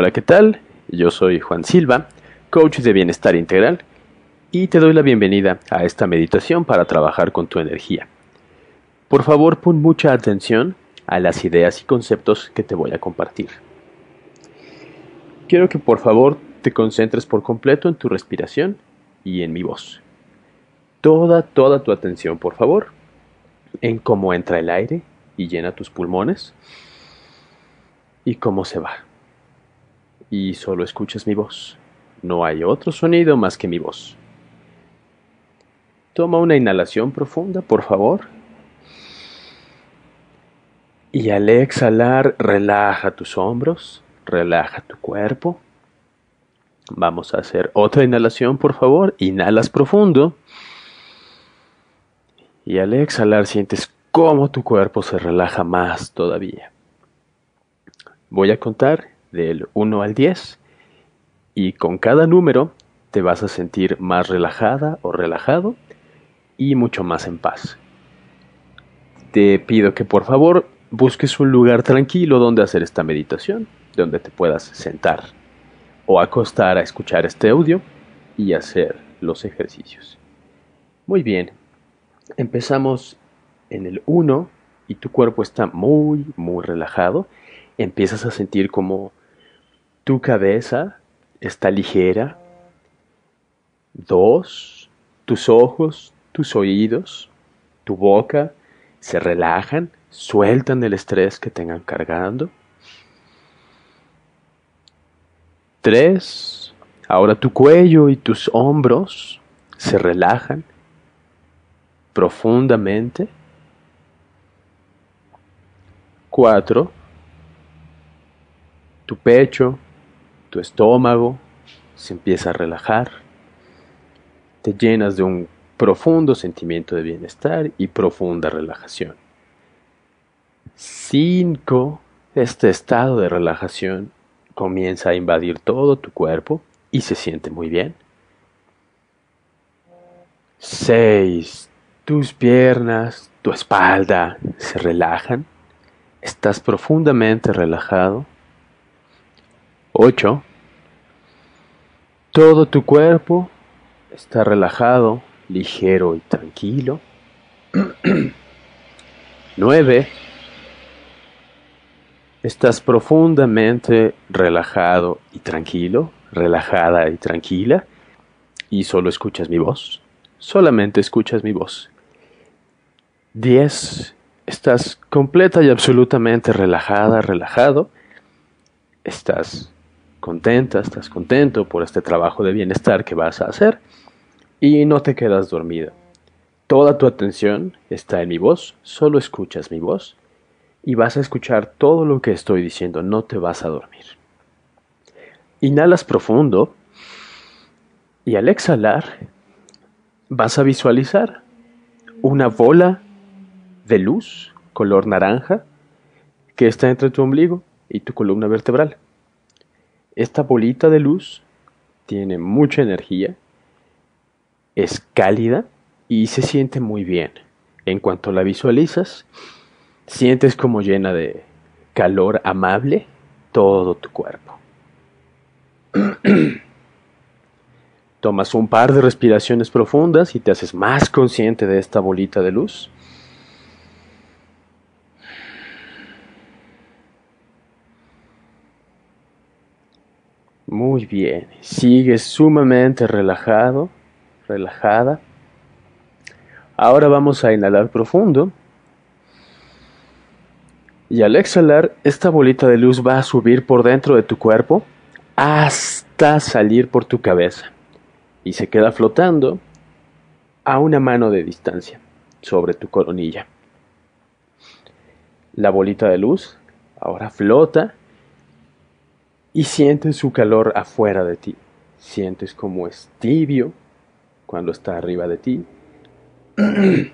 Hola, ¿qué tal? Yo soy Juan Silva, coach de bienestar integral, y te doy la bienvenida a esta meditación para trabajar con tu energía. Por favor, pon mucha atención a las ideas y conceptos que te voy a compartir. Quiero que por favor te concentres por completo en tu respiración y en mi voz. Toda, toda tu atención, por favor, en cómo entra el aire y llena tus pulmones y cómo se va y solo escuchas mi voz. No hay otro sonido más que mi voz. Toma una inhalación profunda, por favor. Y al exhalar, relaja tus hombros, relaja tu cuerpo. Vamos a hacer otra inhalación, por favor. Inhalas profundo. Y al exhalar sientes cómo tu cuerpo se relaja más todavía. Voy a contar del 1 al 10 y con cada número te vas a sentir más relajada o relajado y mucho más en paz. Te pido que por favor busques un lugar tranquilo donde hacer esta meditación, donde te puedas sentar o acostar a escuchar este audio y hacer los ejercicios. Muy bien, empezamos en el 1 y tu cuerpo está muy, muy relajado. Empiezas a sentir como tu cabeza está ligera. Dos, tus ojos, tus oídos, tu boca se relajan, sueltan el estrés que tengan cargando. Tres, ahora tu cuello y tus hombros se relajan profundamente. Cuatro, tu pecho tu estómago se empieza a relajar, te llenas de un profundo sentimiento de bienestar y profunda relajación. 5. Este estado de relajación comienza a invadir todo tu cuerpo y se siente muy bien. 6. Tus piernas, tu espalda se relajan. Estás profundamente relajado. 8. Todo tu cuerpo está relajado, ligero y tranquilo. 9. Estás profundamente relajado y tranquilo, relajada y tranquila, y solo escuchas mi voz. Solamente escuchas mi voz. 10. Estás completa y absolutamente relajada, relajado. Estás contenta, estás contento por este trabajo de bienestar que vas a hacer y no te quedas dormida. Toda tu atención está en mi voz, solo escuchas mi voz y vas a escuchar todo lo que estoy diciendo, no te vas a dormir. Inhalas profundo y al exhalar vas a visualizar una bola de luz color naranja que está entre tu ombligo y tu columna vertebral. Esta bolita de luz tiene mucha energía, es cálida y se siente muy bien. En cuanto la visualizas, sientes como llena de calor amable todo tu cuerpo. Tomas un par de respiraciones profundas y te haces más consciente de esta bolita de luz. Muy bien, sigues sumamente relajado, relajada. Ahora vamos a inhalar profundo. Y al exhalar, esta bolita de luz va a subir por dentro de tu cuerpo hasta salir por tu cabeza. Y se queda flotando a una mano de distancia sobre tu coronilla. La bolita de luz ahora flota y sientes su calor afuera de ti. Sientes como es tibio cuando está arriba de ti.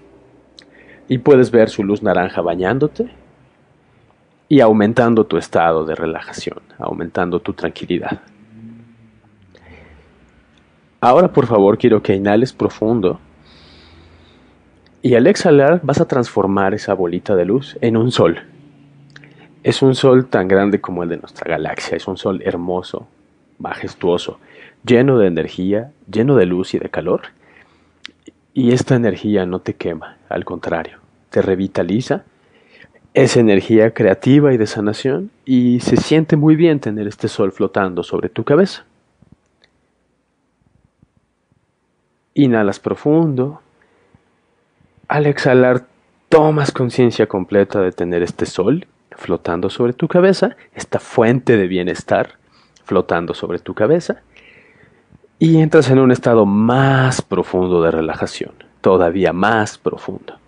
y puedes ver su luz naranja bañándote y aumentando tu estado de relajación, aumentando tu tranquilidad. Ahora por favor quiero que inhales profundo y al exhalar vas a transformar esa bolita de luz en un sol. Es un sol tan grande como el de nuestra galaxia, es un sol hermoso, majestuoso, lleno de energía, lleno de luz y de calor. Y esta energía no te quema, al contrario, te revitaliza. Es energía creativa y de sanación y se siente muy bien tener este sol flotando sobre tu cabeza. Inhalas profundo. Al exhalar tomas conciencia completa de tener este sol flotando sobre tu cabeza, esta fuente de bienestar flotando sobre tu cabeza, y entras en un estado más profundo de relajación, todavía más profundo.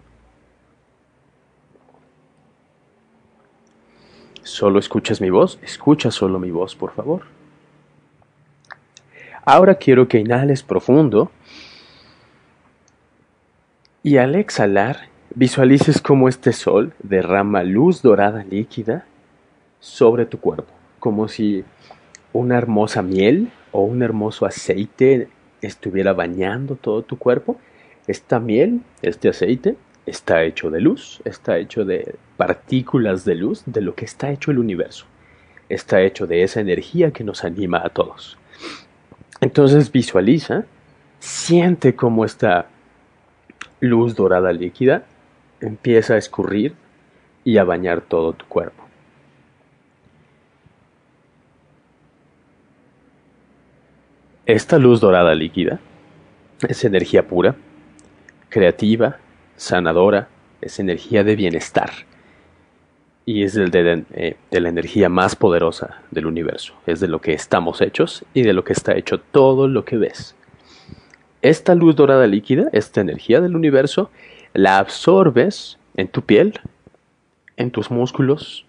¿Solo escuchas mi voz? Escucha solo mi voz, por favor. Ahora quiero que inhales profundo y al exhalar Visualices cómo este sol derrama luz dorada líquida sobre tu cuerpo, como si una hermosa miel o un hermoso aceite estuviera bañando todo tu cuerpo. Esta miel, este aceite, está hecho de luz, está hecho de partículas de luz, de lo que está hecho el universo. Está hecho de esa energía que nos anima a todos. Entonces visualiza, siente cómo esta luz dorada líquida empieza a escurrir y a bañar todo tu cuerpo. Esta luz dorada líquida es energía pura, creativa, sanadora, es energía de bienestar y es de, eh, de, la energía más poderosa del universo, es de lo que estamos hechos y de lo que está hecho todo lo que ves. Esta luz dorada líquida, esta energía del universo, la absorbes en tu piel, en tus músculos,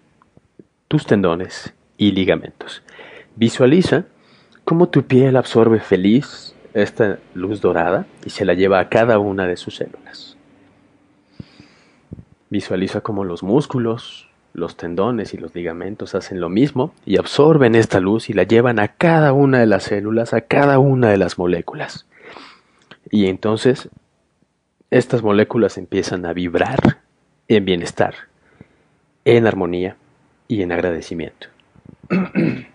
tus tendones y ligamentos. Visualiza cómo tu piel absorbe feliz esta luz dorada y se la lleva a cada una de sus células. Visualiza cómo los músculos, los tendones y los ligamentos hacen lo mismo y absorben esta luz y la llevan a cada una de las células, a cada una de las moléculas. Y entonces estas moléculas empiezan a vibrar en bienestar, en armonía y en agradecimiento.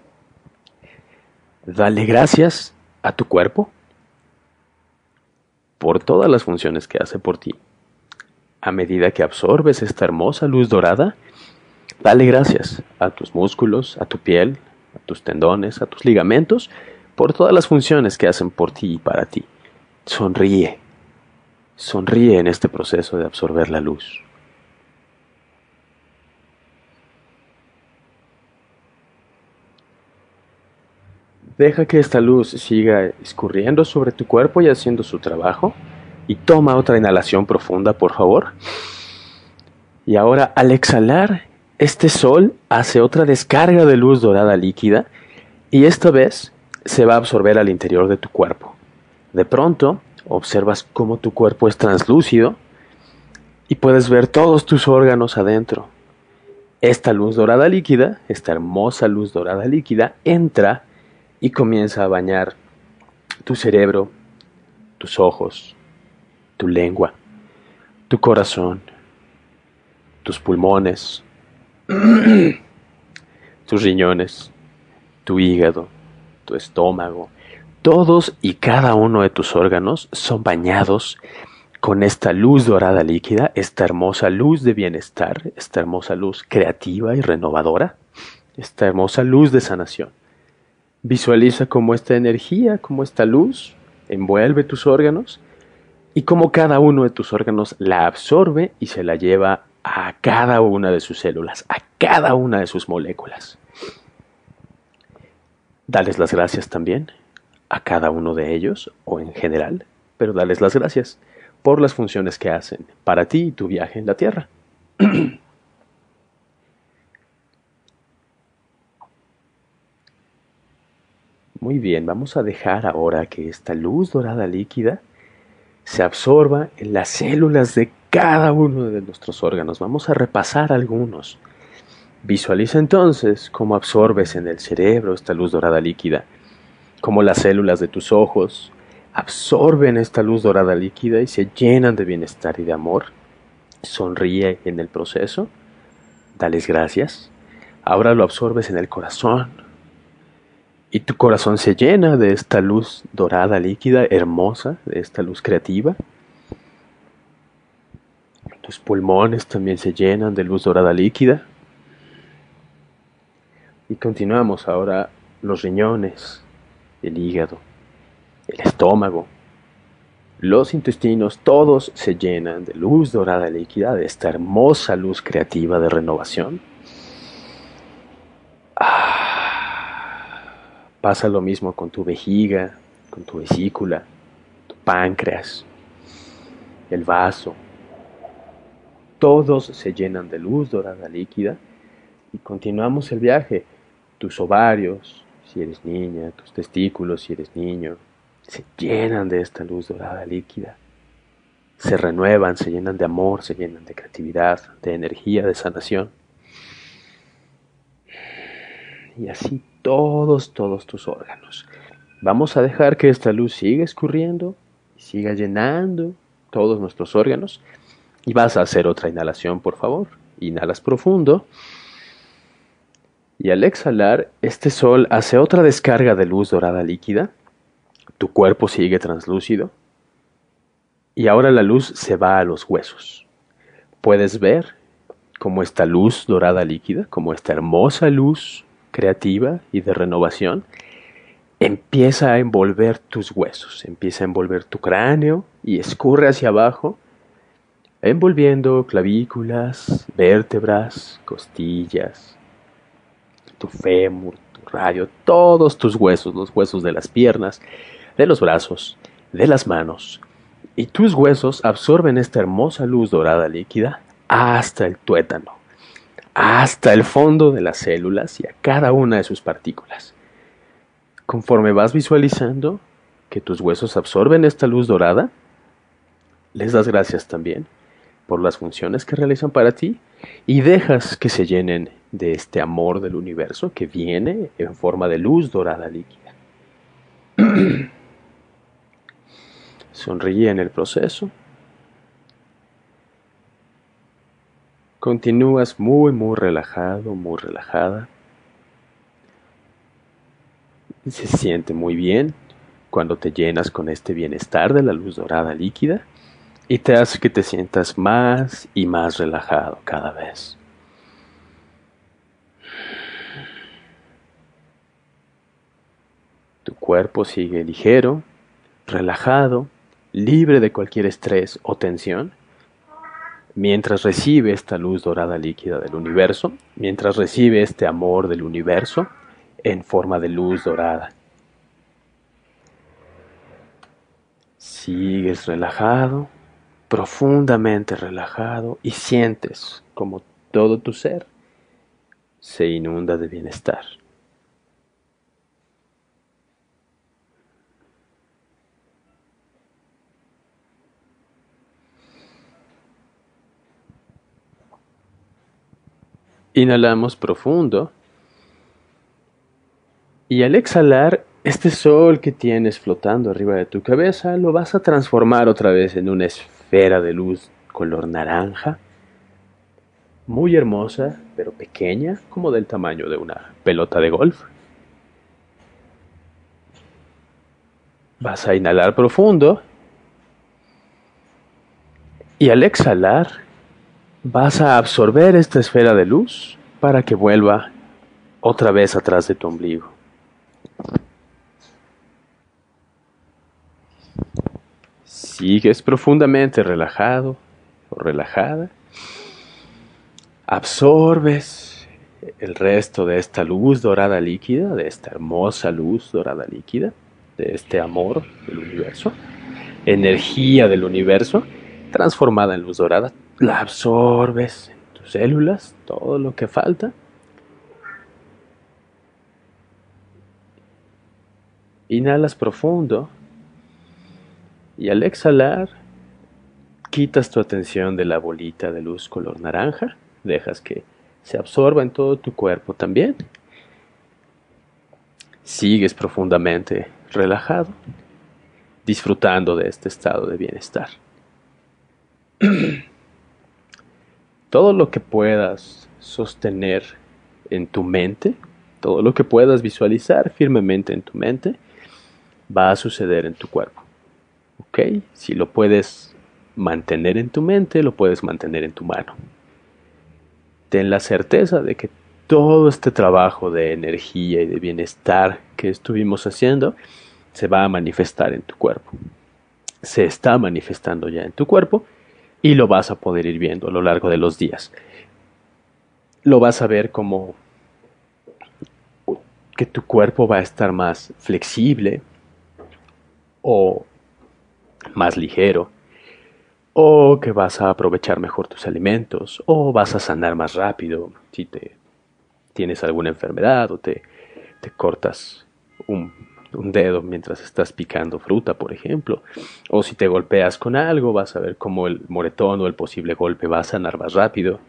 Dale gracias a tu cuerpo por todas las funciones que hace por ti. A medida que absorbes esta hermosa luz dorada, dale gracias a tus músculos, a tu piel, a tus tendones, a tus ligamentos, por todas las funciones que hacen por ti y para ti. Sonríe Sonríe en este proceso de absorber la luz. Deja que esta luz siga escurriendo sobre tu cuerpo y haciendo su trabajo. Y toma otra inhalación profunda, por favor. Y ahora, al exhalar, este sol hace otra descarga de luz dorada líquida y esta vez se va a absorber al interior de tu cuerpo. De pronto, observas cómo tu cuerpo es translúcido y puedes ver todos tus órganos adentro. Esta luz dorada líquida, esta hermosa luz dorada líquida, entra y comienza a bañar tu cerebro, tus ojos, tu lengua, tu corazón, tus pulmones, tus riñones, tu hígado, tu estómago, todos y cada uno de tus órganos son bañados con esta luz dorada líquida, esta hermosa luz de bienestar, esta hermosa luz creativa y renovadora, esta hermosa luz de sanación. Visualiza cómo esta energía, cómo esta luz envuelve tus órganos y cómo cada uno de tus órganos la absorbe y se la lleva a cada una de sus células, a cada una de sus moléculas. Dales las gracias también a cada uno de ellos o en general, pero darles las gracias por las funciones que hacen para ti y tu viaje en la Tierra. Muy bien, vamos a dejar ahora que esta luz dorada líquida se absorba en las células de cada uno de nuestros órganos. Vamos a repasar algunos. Visualiza entonces cómo absorbes en el cerebro esta luz dorada líquida como las células de tus ojos absorben esta luz dorada líquida y se llenan de bienestar y de amor. Sonríe en el proceso, dales gracias. Ahora lo absorbes en el corazón. Y tu corazón se llena de esta luz dorada líquida, hermosa, de esta luz creativa. Tus pulmones también se llenan de luz dorada líquida. Y continuamos ahora los riñones, el hígado, el estómago, los intestinos, todos se llenan de luz dorada líquida, de esta hermosa luz creativa de renovación. Ah, pasa lo mismo con tu vejiga, con tu vesícula, tu páncreas, el vaso. Todos se llenan de luz dorada líquida y continuamos el viaje tus ovarios, si eres niña, tus testículos, si eres niño, se llenan de esta luz dorada líquida. Se renuevan, se llenan de amor, se llenan de creatividad, de energía, de sanación. Y así todos, todos tus órganos. Vamos a dejar que esta luz siga escurriendo siga llenando todos nuestros órganos. Y vas a hacer otra inhalación, por favor. Inhalas profundo. Y al exhalar, este sol hace otra descarga de luz dorada líquida. Tu cuerpo sigue translúcido. Y ahora la luz se va a los huesos. Puedes ver cómo esta luz dorada líquida, como esta hermosa luz creativa y de renovación, empieza a envolver tus huesos, empieza a envolver tu cráneo y escurre hacia abajo, envolviendo clavículas, vértebras, costillas, tu fémur, tu radio, todos tus huesos, los huesos de las piernas, de los brazos, de las manos. Y tus huesos absorben esta hermosa luz dorada líquida hasta el tuétano, hasta el fondo de las células y a cada una de sus partículas. Conforme vas visualizando que tus huesos absorben esta luz dorada, les das gracias también por las funciones que realizan para ti y dejas que se llenen de este amor del universo que viene en forma de luz dorada líquida. Sonríe en el proceso. Continúas muy, muy relajado, muy relajada. Se siente muy bien cuando te llenas con este bienestar de la luz dorada líquida y te hace que te sientas más y más relajado cada vez. Tu cuerpo sigue ligero, relajado, libre de cualquier estrés o tensión, mientras recibe esta luz dorada líquida del universo, mientras recibe este amor del universo en forma de luz dorada. Sigues relajado, profundamente relajado y sientes como todo tu ser se inunda de bienestar. Inhalamos profundo. Y al exhalar este sol que tienes flotando arriba de tu cabeza lo vas a transformar otra vez en una esfera de luz color naranja, muy hermosa, pero pequeña, como del tamaño de una pelota de golf. Vas a inhalar profundo. Y al exhalar vas a absorber esta esfera de luz para que vuelva otra vez atrás de tu ombligo. Sigues profundamente relajado o relajada. Absorbes el resto de esta luz dorada líquida, de esta hermosa luz dorada líquida, de este amor del universo, energía del universo, transformada en luz dorada. La absorbes en tus células, todo lo que falta. Inhalas profundo y al exhalar, quitas tu atención de la bolita de luz color naranja, dejas que se absorba en todo tu cuerpo también. Sigues profundamente relajado, disfrutando de este estado de bienestar. Todo lo que puedas sostener en tu mente, todo lo que puedas visualizar firmemente en tu mente, va a suceder en tu cuerpo. ¿Ok? Si lo puedes mantener en tu mente, lo puedes mantener en tu mano. Ten la certeza de que todo este trabajo de energía y de bienestar que estuvimos haciendo se va a manifestar en tu cuerpo. Se está manifestando ya en tu cuerpo y lo vas a poder ir viendo a lo largo de los días. Lo vas a ver como que tu cuerpo va a estar más flexible o más ligero, o que vas a aprovechar mejor tus alimentos, o vas a sanar más rápido si te tienes alguna enfermedad o te, te cortas un, un, dedo mientras estás picando fruta, por ejemplo, o si te golpeas con algo, vas a ver cómo el moretón o el posible golpe va a sanar más rápido.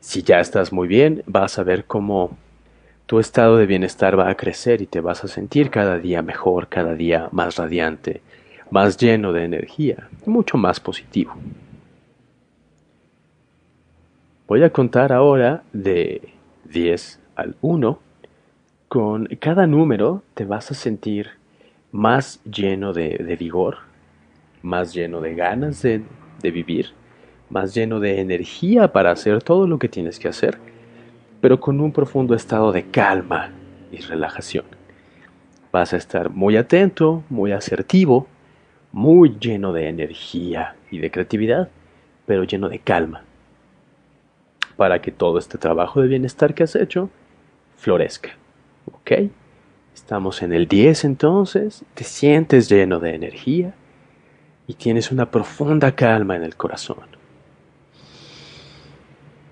Si ya estás muy bien, vas a ver cómo tu estado de bienestar va a crecer y te vas a sentir cada día mejor, cada día más radiante, más lleno de energía, mucho más positivo. Voy a contar ahora de 10 al 1. Con cada número te vas a sentir más lleno de, vigor, más lleno de ganas de, de vivir, más lleno de energía para hacer todo lo que tienes que hacer, pero con un profundo estado de calma y relajación. Vas a estar muy atento, muy asertivo, muy lleno de energía y de creatividad, pero lleno de calma, para que todo este trabajo de bienestar que has hecho florezca. ¿Ok? Estamos en el 10 entonces, te sientes lleno de energía y tienes una profunda calma en el corazón.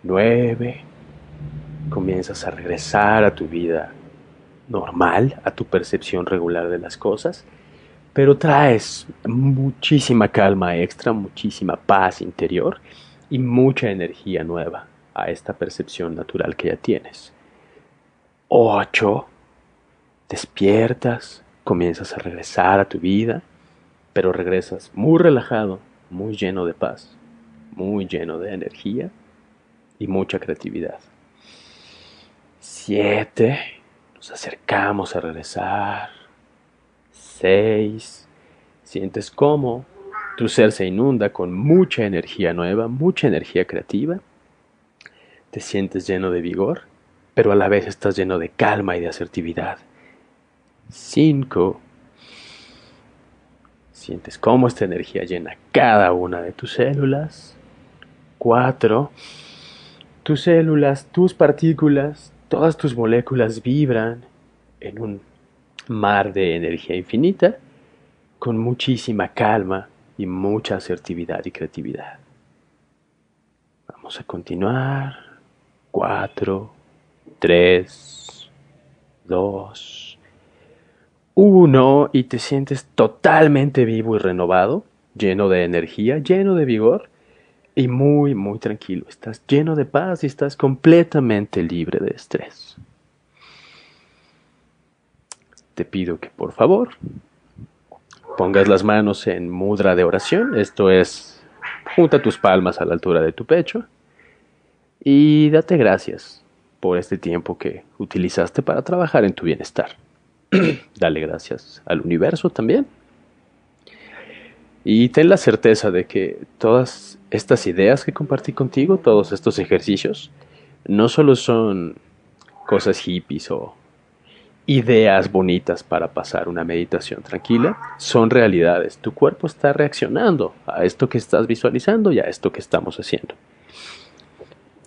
9. Comienzas a regresar a tu vida normal, a tu percepción regular de las cosas pero traes muchísima calma extra, muchísima paz interior y mucha energía nueva a esta percepción natural que ya tienes. 8. Despiertas, comienzas a regresar a tu vida, pero regresas muy relajado, muy lleno de paz, muy lleno de energía y mucha creatividad. 7. Nos acercamos a regresar 6. Sientes cómo tu ser se inunda con mucha energía nueva, mucha energía creativa. Te sientes lleno de vigor, pero a la vez estás lleno de calma y de asertividad. 5. Sientes cómo esta energía llena cada una de tus células. 4. Tus células, tus partículas, todas tus moléculas vibran en un mar de energía infinita con muchísima calma y mucha asertividad y creatividad. Vamos a continuar. 4, 3, 2, 1 y te sientes totalmente vivo y renovado, lleno de energía, lleno de vigor y muy, muy tranquilo. Estás lleno de paz y estás completamente libre de estrés te pido que por favor pongas las manos en mudra de oración, esto es, junta tus palmas a la altura de tu pecho y date gracias por este tiempo que utilizaste para trabajar en tu bienestar. Dale gracias al universo también. Y ten la certeza de que todas estas ideas que compartí contigo, todos estos ejercicios, no solo son cosas hippies o ideas bonitas para pasar una meditación tranquila, son realidades. Tu cuerpo está reaccionando a esto que estás visualizando y a esto que estamos haciendo.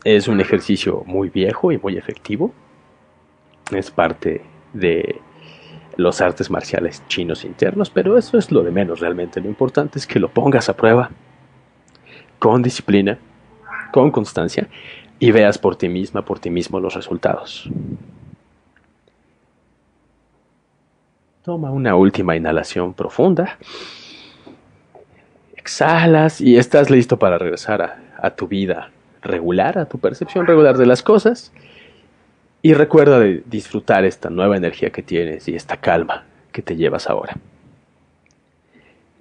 Es un ejercicio muy viejo y muy efectivo. Es parte de los artes marciales chinos internos, pero eso es lo de menos realmente. Lo importante es que lo pongas a prueba con disciplina, con constancia y veas por ti misma, por ti mismo los resultados. Toma una última inhalación profunda. Exhalas y estás listo para regresar a, tu vida regular, a tu percepción regular de las cosas. Y recuerda de disfrutar esta nueva energía que tienes y esta calma que te llevas ahora.